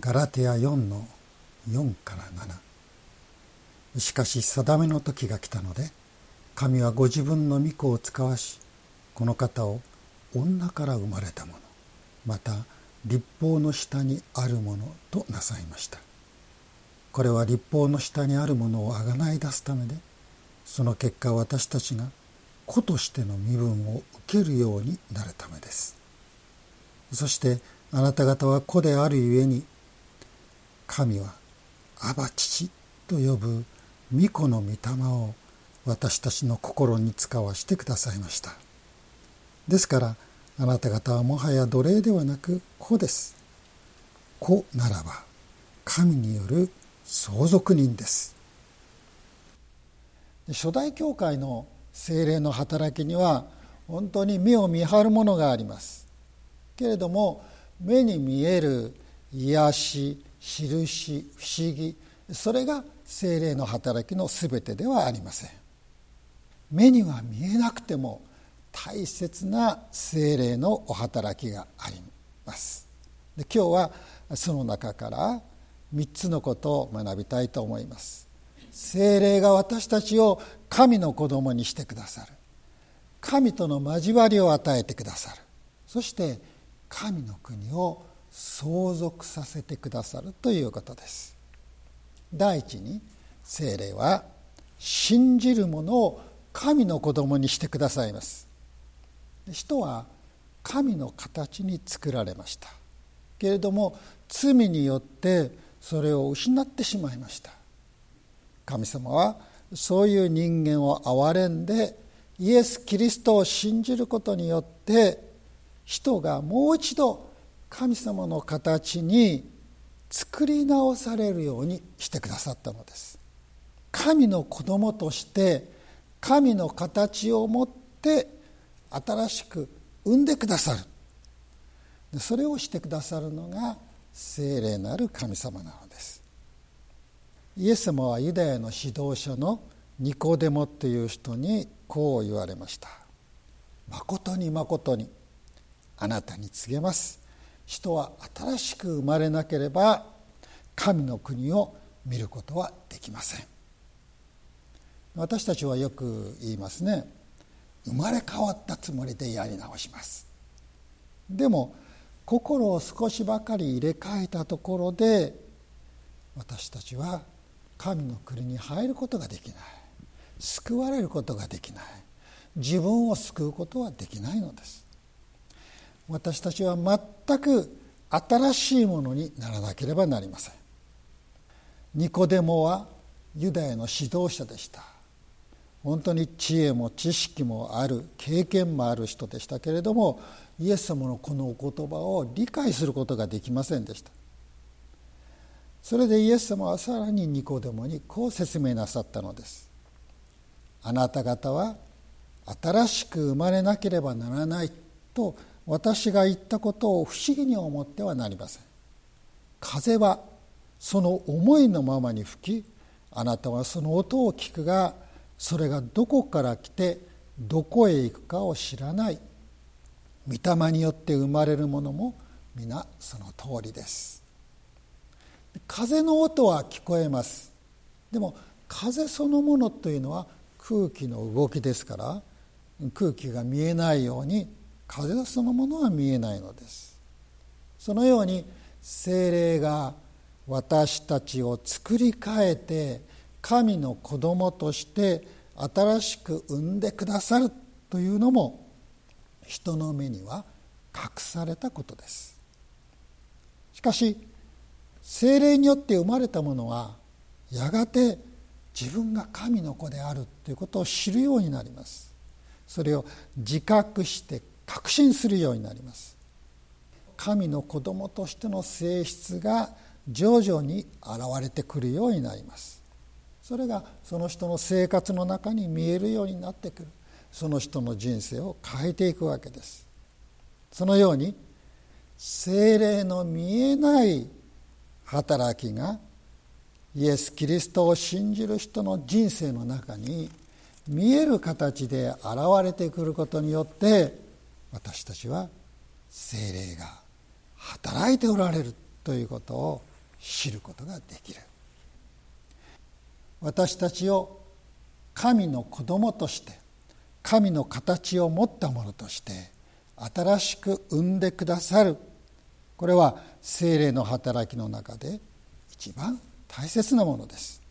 ガラテヤ4の4から7しかし定めの時が来たので神はご自分の御子を使わしこの方を女から生まれたものまた立法の下にあるものとなさいました。これは立法の下にあるものをあがない出すためでその結果私たちが子としての身分を受けるようになるためです。そしてあなた方は子であるゆえに神はアバ父と呼ぶ御子の御霊を私たちの心に使わしてくださいました。ですからあなた方はもはや奴隷ではなく子です。子ならば神による相続人です。初代教会の精霊の働きには本当に目を見張るものがあります。けれども目に見える癒し印不思議。それが精霊の働きの全てではありません。目には見えなくても大切な精霊のお働きがあります。で今日はその中から3つのことを学びたいと思います。精霊が私たちを神の子供にしてくださる。神との交わりを与えてくださる。そして神の国を相続させてくださるということです。第一に精霊は信じる者を神の子供にしてくださいます。人は神の形に作られました。けれども罪によってそれを失ってしまいました。神様はそういう人間を憐れんでイエス・キリストを信じることによって人がもう一度神様の形に作り直されるようにしてくださったのです。神の子供として神の形を持って新しく産んでくださる。それをしてくださるのが聖霊なる神様なのです。イエス様はユダヤの指導者のニコデモという人にこう言われました「まことにまことにあなたに告げます。人は新しく生まれなければ神の国を見ることはできません。私たちはよく言いますね。生まれ変わったつもりでやり直します。でも心を少しばかり入れ替えたところで私たちは神の国に入ることができない。救われることができない。自分を救うことはできないのです。私たちは全く新しいものにならなければなりません。ニコデモはユダヤの指導者でした。本当に知恵も知識もある経験もある人でしたけれどもイエス様のこのお言葉を理解することができませんでした。それでイエス様はさらにニコデモにこう説明なさったのです。あなた方は新しく生まれなければならないと私が言ったことを不思議に思ってはなりません。風はその思いのままに吹きあなたはその音を聞くがそれがどこから来てどこへ行くかを知らない。御霊によって生まれるものも皆その通りです。風の音は聞こえます。でも風そのものというのは空気の動きですから空気が見えないように風そのものは見えないのです。そのように精霊が私たちを作り変えて神の子供として新しく産んでくださるというのも人の目には隠されたことです。しかし精霊によって生まれたものはやがて自分が神の子であるということを知るようになります。それを自覚して確信するようになります。神の子供としての性質が徐々に現れてくるようになります。それがその人の生活の中に見えるようになってくる。その人の人生を変えていくわけです。そのように精霊の見えない働きがイエス・キリストを信じる人の人生の中に見える形で現れてくることによって私たちは精霊が働いておられるということを知ることができる。私たちを神の子供として神の形を持ったものとして新しく生んでくださる。これは精霊の働きの中で一番大切なものです。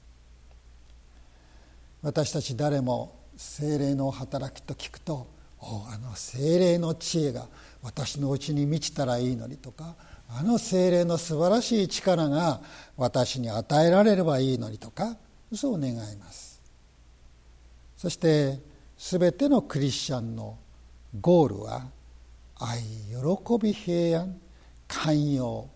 私たち誰も精霊の働きと聞くとあの精霊の知恵が私のうちに満ちたらいいのにとかあの精霊の素晴らしい力が私に与えられればいいのにとかそう願います。そして全てのクリスチャンのゴールは愛喜び平安寛容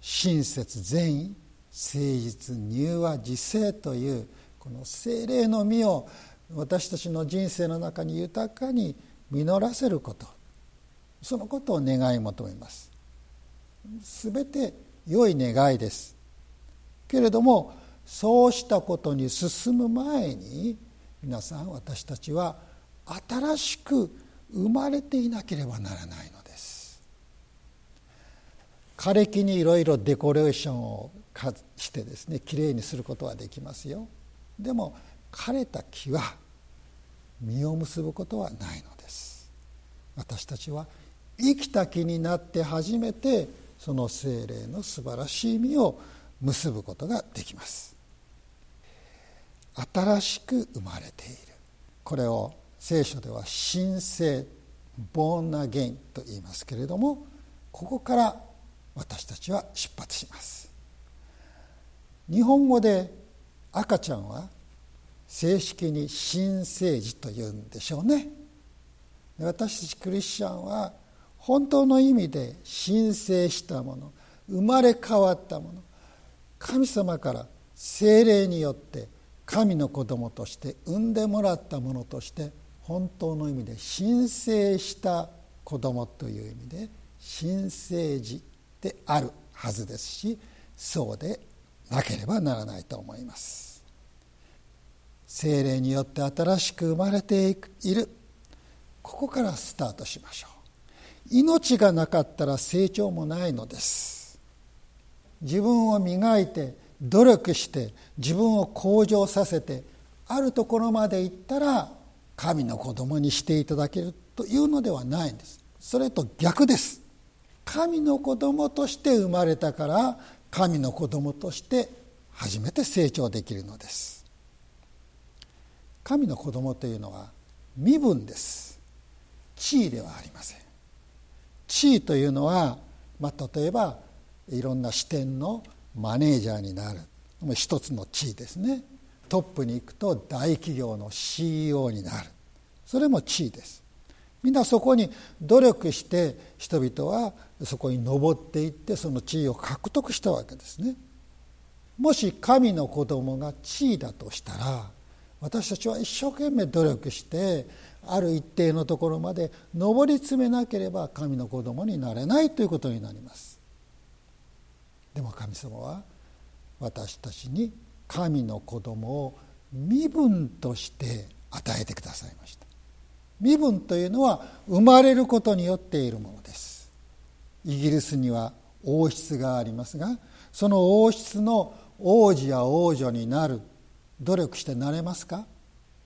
親切善意誠実柔和自制というこの精霊の実を私たちの人生の中に豊かに実らせること。そのことを願い求めます。全て良い願いです。けれどもそうしたことに進む前に皆さん私たちは新しく生まれていなければならないのです。枯れ木にいろいろデコレーションをしてですねきれいにすることはできますよ。でも枯れた木は実を結ぶことはないのです。私たちは生きた木になって初めてその精霊の素晴らしい実を結ぶことができます。新しく生まれている。これを聖書では神聖ボーナゲインと言いますけれどもここから私たちは出発します。日本語で赤ちゃんは正式に新生児というんでしょうね。私たちクリスチャンは本当の意味で申請したもの生まれ変わったもの神様から精霊によって神の子供として産んでもらったものとして本当の意味で申請した子供という意味で新生児であるはずですしそうでなければならないと思います。精霊によって新しく生まれている。ここからスタートしましょう。命がなかったら成長もないのです。自分を磨いて努力して自分を向上させてあるところまで行ったら神の子供にしていただけるというのではないんです。それと逆です。神の子供として生まれたから神の子供として初めて成長できるのです。神の子供というのは身分です。地位ではありません。地位というのは、まあ、例えばいろんな支店のマネージャーになる。一つの地位ですね。トップに行くと大企業の CEO になる。それも地位です。みんなそこに努力して人々はそこに登っていってその地位を獲得したわけですね。もし神の子供が地位だとしたら私たちは一生懸命努力してある一定のところまで上り詰めなければ神の子供になれないということになります。でも神様は私たちに神の子供を身分として与えてくださいました。身分というのは生まれることによっているものです。イギリスには王室がありますがその王室の王子や王女になる努力してなれますか？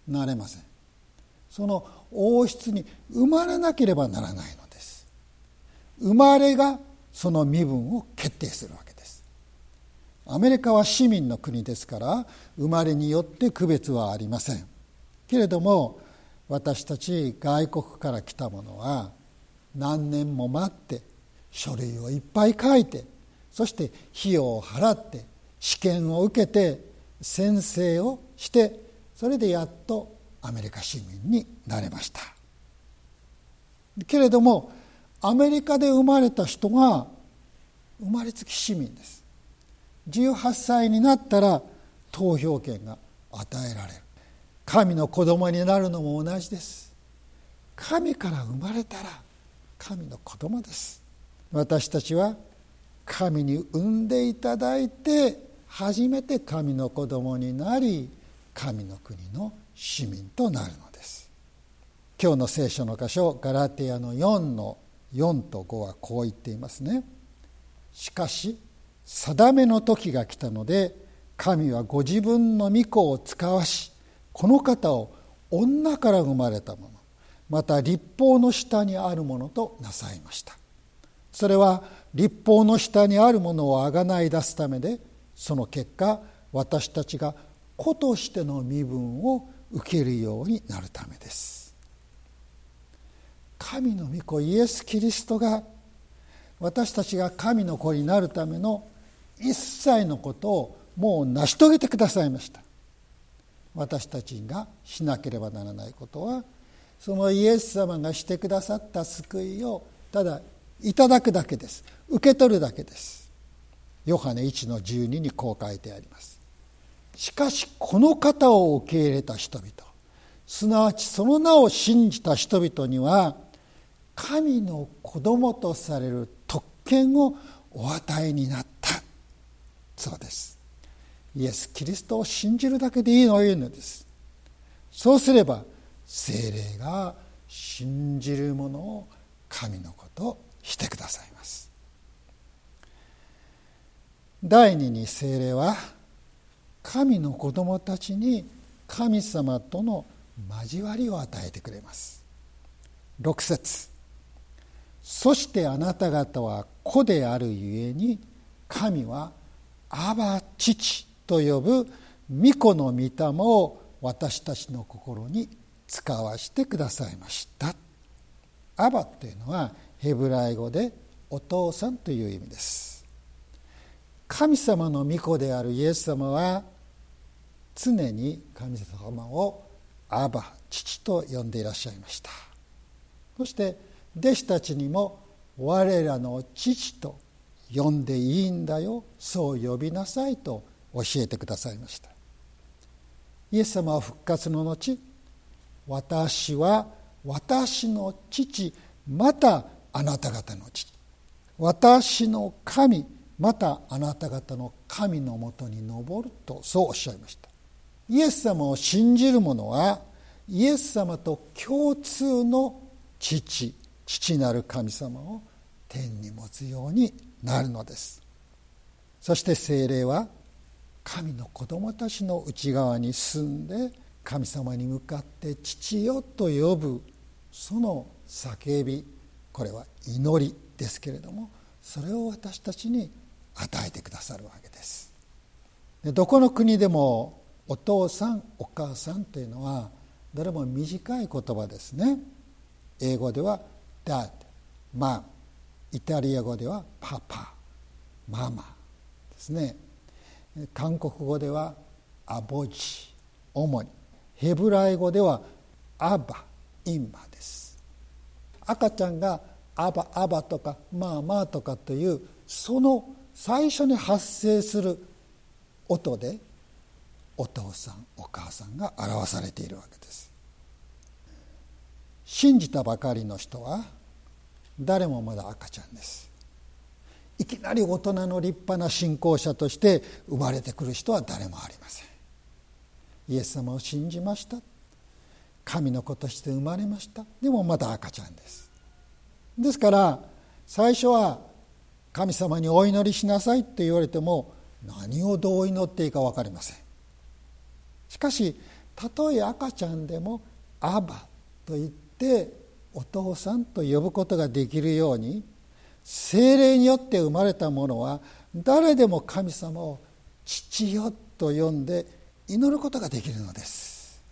なれません。その王室に生まれなければならないのです。生まれがその身分を決定するわけです。アメリカは市民の国ですから生まれによって区別はありません。けれども私たち外国から来た者は何年も待って書類をいっぱい書いてそして費用を払って試験を受けて宣誓をしてそれでやっとアメリカ市民になれました。けれどもアメリカで生まれた人が生まれつき市民です。18歳になったら投票権が与えられる。神の子供になるのも同じです。神から生まれたら神の子供です。私たちは神に産んでいただいて初めて神の子供になり神の国の市民となるのです。今日の聖書の箇所ガラテヤの4の4と5はこう言っていますね。しかし定めの時が来たので神はご自分の御子を使わしこの方を女から生まれたものまた立法の下にあるものとなさいました。それは立法の下にあるものをあがない出すためでその結果私たちが子としての身分を受けるようになるためです。神の御子イエス・キリストが私たちが神の子になるための一切のことをもう成し遂げてくださいました。私たちがしなければならないことはそのイエス様がしてくださった救いをただいただくだけです。受け取るだけです。ヨハネ1の12にこう書いてあります。しかしこの方を受け入れた人々すなわちその名を信じた人々には神の子供とされる特権をお与えになった。そうです。イエス・キリストを信じるだけでいいのいうのです。そうすれば精霊が信じるものを神のことしてくださいます。第二に精霊は神の子供たちに神様との交わりを与えてくれます。6節。そしてあなた方は子であるゆえに神は「アバ父」と呼ぶ御子の御霊を私たちの心に使わしてくださいました。アバというのはヘブライ語でお父さんという意味です。神様の御子であるイエス様は常に神様をアバ父と呼んでいらっしゃいました。そして弟子たちにも我らの父と呼んでいいんだよ。そう呼びなさいと教えてくださいました。イエス様は復活の後私は私の父またあなた方の父私の神またあなた方の神のもとに登るとそうおっしゃいました。イエス様を信じる者はイエス様と共通の父父なる神様を天に持つようになるのです。そして精霊は神の子供たちの内側に住んで神様に向かって「父よ」と呼ぶその叫びこれは祈りですけれどもそれを私たちに与えてくださるわけです。でどこの国でもお父さんお母さんというのはどれも短い言葉ですね。英語では dad まあイタリア語ではパパママですね。韓国語ではアボジ主に。ヘブライ語ではアバインマです。赤ちゃんがアバアバとかマーマーとかというその最初に発生する音でお父さんお母さんが表されているわけです。信じたばかりの人は誰もまだ赤ちゃんです。いきなり大人の立派な信仰者として生まれてくる人は誰もありません。イエス様を信じました。神の子として生まれました。でもまだ赤ちゃんです。ですから最初は神様にお祈りしなさいって言われても何をどう祈っていいか分かりません。しかしたとえ赤ちゃんでも「アバ」と言ってお父さんと呼ぶことができるように精霊によって生まれた者は誰でも神様を父よと呼んで祈ることができるのです。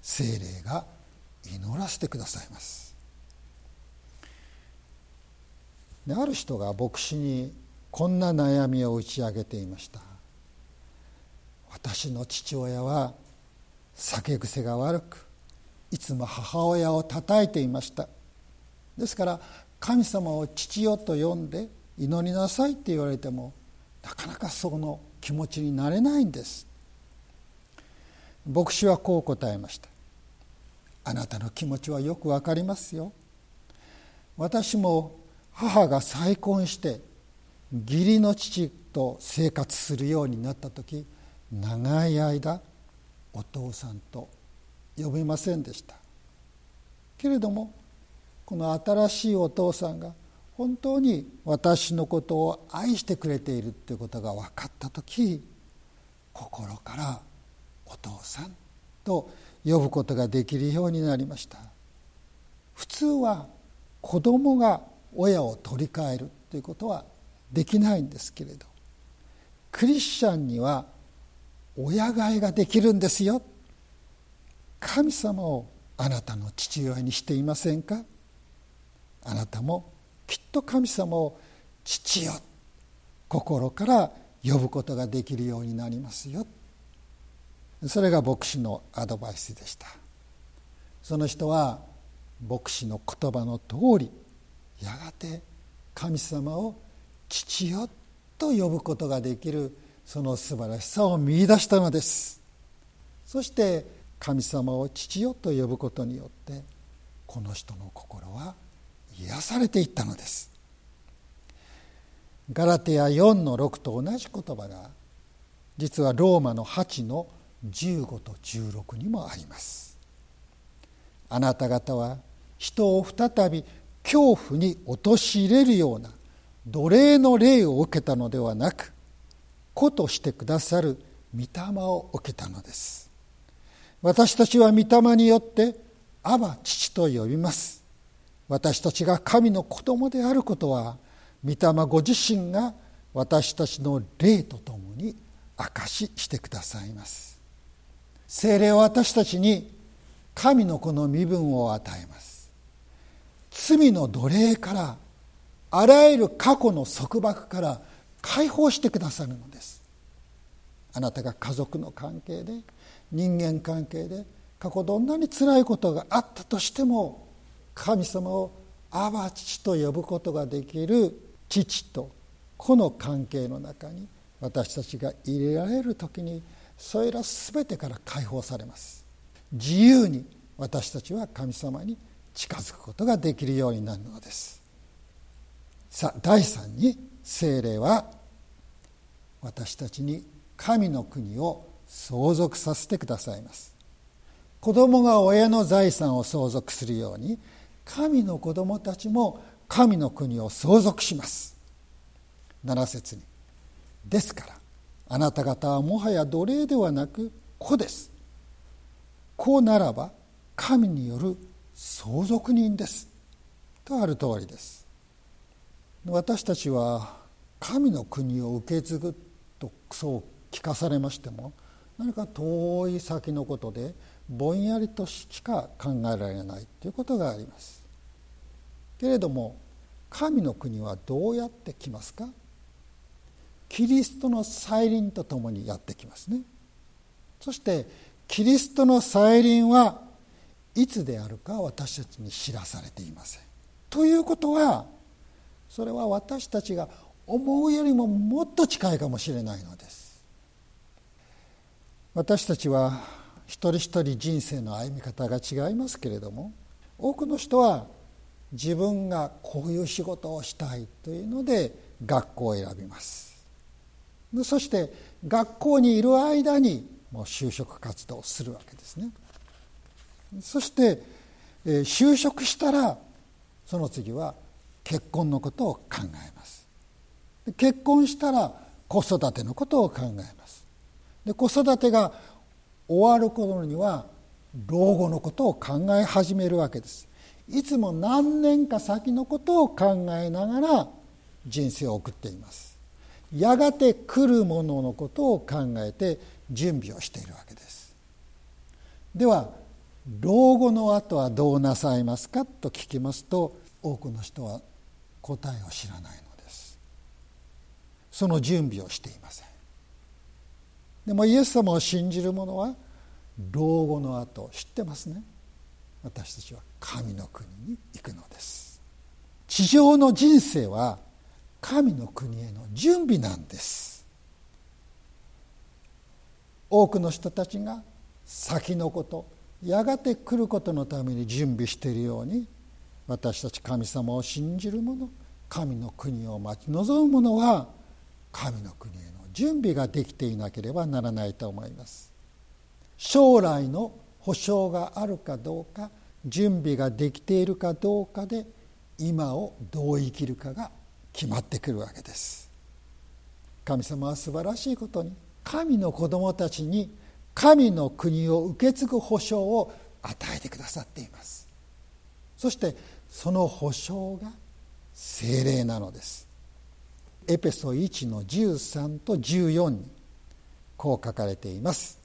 精霊が祈らせてくださいます。である人が牧師にこんな悩みを打ち上げていました。私の父親は酒癖が悪くいつも母親を叩いていました。ですから神様を父よと呼んで祈りなさいって言われてもなかなかその気持ちになれないんです。牧師はこう答えましたあなたの気持ちはよくわかりますよ。私も母が再婚して義理の父と生活するようになった時長い間お父さんと呼べませんでした。けれどもこの新しいお父さんが本当に私のことを愛してくれているということが分かった時心から「お父さん」と呼ぶことができるようになりました。普通は子供が親を取り替えるということはできないんですけれど。クリスチャンには親替えができるんですよ。神様をあなたの父親にしていませんか？あなたもきっと神様を父よ。心から呼ぶことができるようになりますよ。それが牧師のアドバイスでした。その人は牧師の言葉の通りやがて神様を父よと呼ぶことができるその素晴らしさを見いだしたのです。そして神様を父よと呼ぶことによってこの人の心は癒されていったのです。ガラテヤ4の6と同じ言葉が実はローマの8の15と16にもあります。あなた方は人を再び恐怖に陥れるような奴隷の霊を受けたのではなく子としてくださる御霊を受けたのです。私たちは御霊によって「アバ父」と呼びます。私たちが神の子供であることは御霊ご自身が私たちの霊とともに証ししてくださいます。精霊は私たちに神の子の身分を与えます。罪の奴隷からあらゆる過去の束縛から解放してくださるのです。あなたが家族の関係で人間関係で過去どんなにつらいことがあったとしても神様をアバ父と呼ぶことができる父と子の関係の中に私たちが入れられる時にそれら全てから解放されます。自由に私たちは神様に近づくことができるようになるのです。さあ第3に精霊は私たちに神の国を相続させてくださいます。子供が親の財産を相続するように神の子供たちも神の国を相続します。7節にですからあなた方はもはや奴隷ではなく子です。子ならば神による相続人です。とある通りです。私たちは神の国を受け継ぐとそう聞かされましても何か遠い先のことでぼんやりとしか考えられないということがあります。けれども神の国はどうやってきますか？キリストの再臨とともにやってきますね。そしてキリストの再臨はいつであるか私たちに知らされていません。ということはそれは私たちが思うよりももっと近いかもしれないのです。私たちは一人一人人生の歩み方が違いますけれども多くの人は自分がこういう仕事をしたいというので学校を選びます。そして学校にいる間にもう就職活動をするわけですね。そして、えー、就職したらその次は結婚のことを考えます。結婚したら子育てのことを考えます。で子育てが終わる頃には老後のことを考え始めるわけです。いつも何年か先のことを考えながら人生を送っています。やがて来るもののことを考えて準備をしているわけです。では老後の後はどうなさいますか？と聞きますと多くの人は答えを知らないのです。その準備をしていません。でもイエス様を信じる者は老後の後知ってますね。私たちは神の国に行くのです。地上の人生は神の国への準備なんです。多くの人たちが先のことやがて来ることのために準備しているように私たち神様を信じる者神の国を待ち望む者は神の国への準備ができていなければならないと思います。将来の保証があるかどうか準備ができているかどうかで今をどう生きるかが決まってくるわけです。神様は素晴らしいことに神の子供たちに神の国を受け継ぐ保証を与えてくださっています。そしてその保証が精霊なのです。エペソ1の13と14にこう書かれています。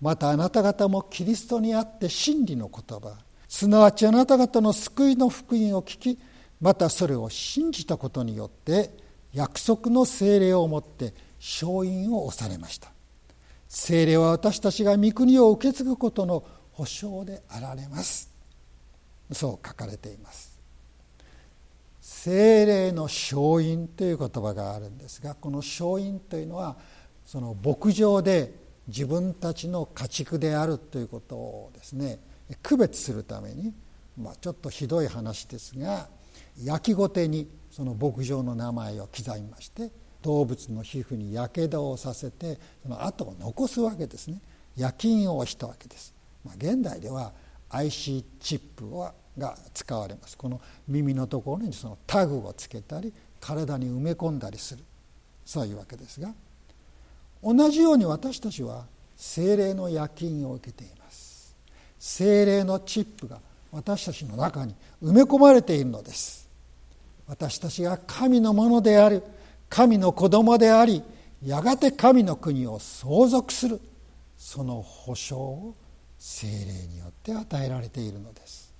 またあなた方もキリストにあって真理の言葉すなわちあなた方の救いの福音を聞きまたそれを信じたことによって約束の精霊をもって勝因を押されました。精霊は私たちが御国を受け継ぐことの保証であられます。そう書かれています。精霊の勝因という言葉があるんですがこの勝因というのはその牧場で自分たちの家畜であるということをですね区別するために、まあ、ちょっとひどい話ですが焼きごてにその牧場の名前を刻みまして動物の皮膚にやけどをさせてその跡を残すわけですね。夜勤をしたわけです、まあ、現代では IC チップはが使われます。この耳のところにそのタグをつけたり体に埋め込んだりする。そういうわけですが同じように私たちは精霊の夜勤を受けています。精霊のチップが私たちの中に埋め込まれているのです。私たちが神のものである。神の子供でありやがて神の国を相続するその保証を精霊によって与えられているのです。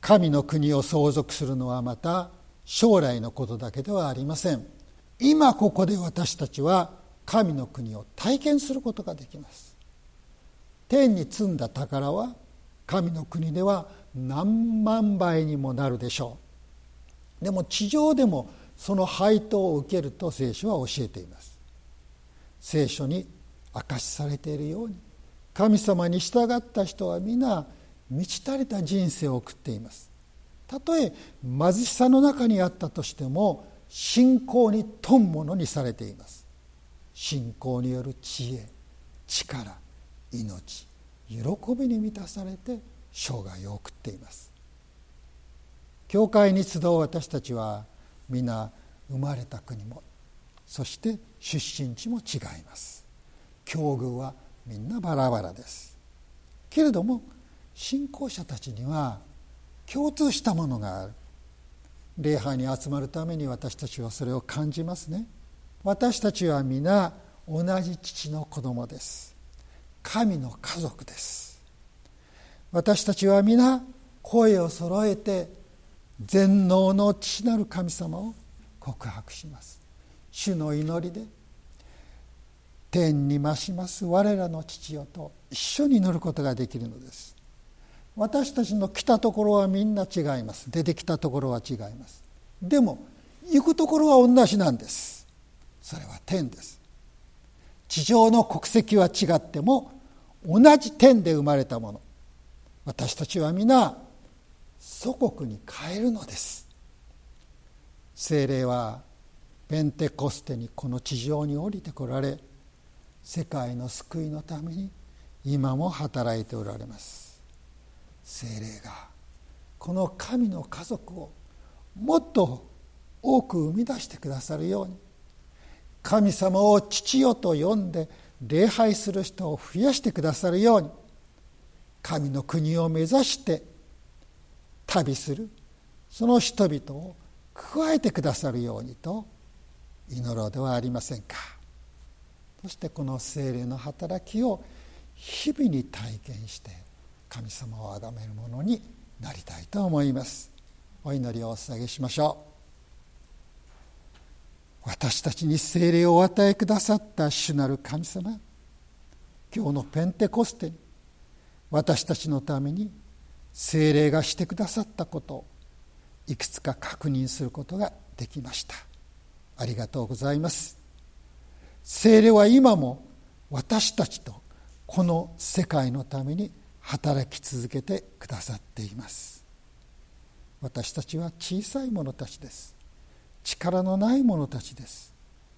神の国を相続するのはまた将来のことだけではありません。今ここで私たちは神の国を体験することができます。天に積んだ宝は神の国では何万倍にもなるでしょう。でも地上でもその配当を受けると聖書は教えています。聖書に明かしされているように神様に従った人は皆満ち足りた人生を送っています。たとえ貧しさの中にあったとしても信仰に富むものにされています。信仰による知恵力命喜びに満たされて生涯を送っています。教会に集う私たちは皆生まれた国もそして出身地も違います。境遇はみんなバラバラです。けれども信仰者たちには共通したものがある。礼拝に集まるために私たちはそれを感じますね。私たちは皆同じ父の子供です。神の家族です。私たちは皆声を揃えて全能の父なる神様を告白します。主の祈りで天に増します。我らの父よと一緒に祈ることができるのです。私たちの来たところはみんな違います。出てきたところは違います。でも行くところは同じなんです。それは天です。地上の国籍は違っても同じ天で生まれたもの。私たちは皆祖国に帰るのです。精霊はペンテコステにこの地上に降りてこられ世界の救いのために今も働いておられます。精霊がこの神の家族をもっと多く生み出してくださるように神様を父よと呼んで礼拝する人を増やしてくださるように神の国を目指して旅する。その人々を加えてくださるようにと祈ろうではありませんか。そしてこの精霊の働きを日々に体験して神様を崇めるものになりたいと思います。お祈りをお捧げしましょう。私たちに精霊をお与えくださった主なる神様今日のペンテコステに私たちのために精霊がしてくださったことをいくつか確認することができました。ありがとうございます。精霊は今も私たちとこの世界のために働き続けてくださっています。私たちは小さい者たちです。力のない者たちです。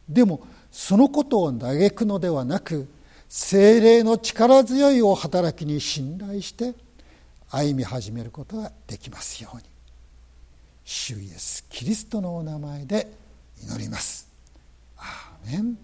でもそのことを嘆くのではなく精霊の力強いお働きに信頼して歩み始めることができますように主イエスキリストのお名前で祈ります。アーメン